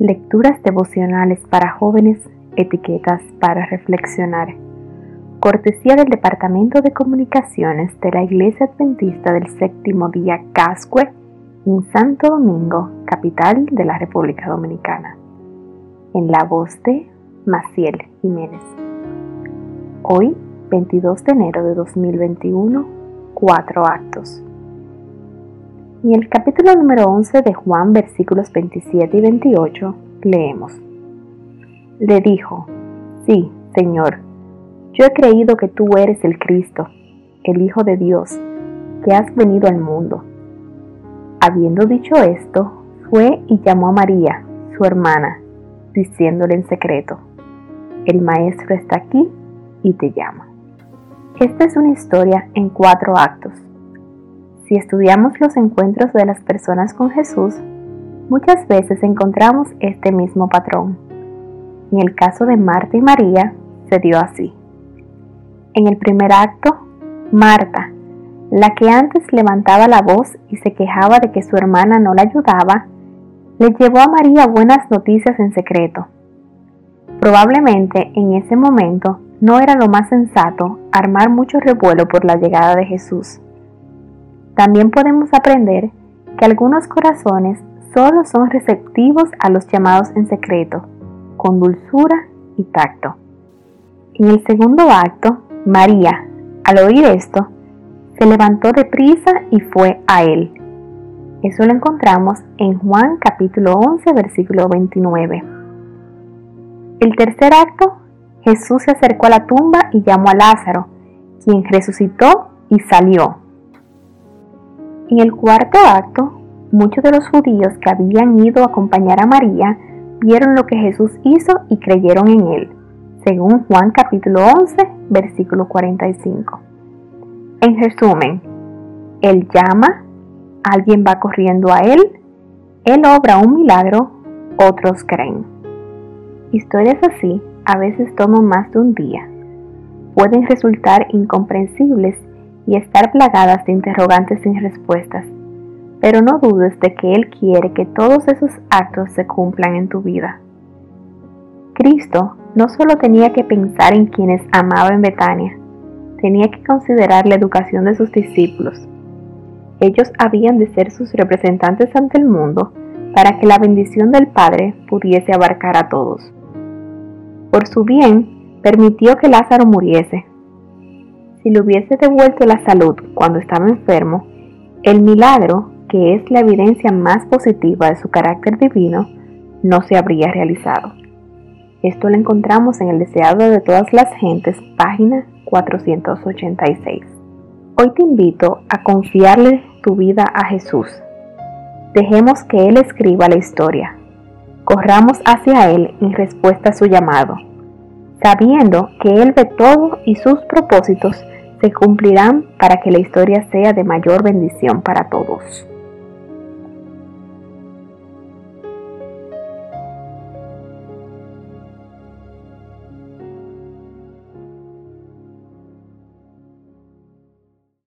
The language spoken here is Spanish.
Lecturas devocionales para jóvenes, etiquetas para reflexionar. Cortesía del Departamento de Comunicaciones de la Iglesia Adventista del Séptimo Día Cascue en Santo Domingo, capital de la República Dominicana. En la voz de Maciel Jiménez. Hoy, 22 de enero de 2021, cuatro actos. En el capítulo número 11 de Juan, versículos 27 y 28, leemos. Le dijo, Sí, Señor, yo he creído que tú eres el Cristo, el Hijo de Dios, que has venido al mundo. Habiendo dicho esto, fue y llamó a María, su hermana, diciéndole en secreto, El Maestro está aquí y te llama. Esta es una historia en cuatro actos si estudiamos los encuentros de las personas con Jesús, muchas veces encontramos este mismo patrón. En el caso de Marta y María, se dio así. En el primer acto, Marta, la que antes levantaba la voz y se quejaba de que su hermana no la ayudaba, le llevó a María buenas noticias en secreto. Probablemente en ese momento no era lo más sensato armar mucho revuelo por la llegada de Jesús. También podemos aprender que algunos corazones solo son receptivos a los llamados en secreto, con dulzura y tacto. En el segundo acto, María, al oír esto, se levantó de prisa y fue a él. Eso lo encontramos en Juan capítulo 11, versículo 29. El tercer acto, Jesús se acercó a la tumba y llamó a Lázaro, quien resucitó y salió. En el cuarto acto, muchos de los judíos que habían ido a acompañar a María vieron lo que Jesús hizo y creyeron en él, según Juan capítulo 11, versículo 45. En resumen, Él llama, alguien va corriendo a Él, Él obra un milagro, otros creen. Historias así a veces toman más de un día. Pueden resultar incomprensibles y estar plagadas de interrogantes sin respuestas. Pero no dudes de que Él quiere que todos esos actos se cumplan en tu vida. Cristo no solo tenía que pensar en quienes amaba en Betania, tenía que considerar la educación de sus discípulos. Ellos habían de ser sus representantes ante el mundo para que la bendición del Padre pudiese abarcar a todos. Por su bien, permitió que Lázaro muriese, si le hubiese devuelto la salud cuando estaba enfermo, el milagro, que es la evidencia más positiva de su carácter divino, no se habría realizado. Esto lo encontramos en el Deseado de todas las gentes, página 486. Hoy te invito a confiarle tu vida a Jesús. Dejemos que Él escriba la historia. Corramos hacia Él en respuesta a su llamado, sabiendo que Él ve todo y sus propósitos se cumplirán para que la historia sea de mayor bendición para todos.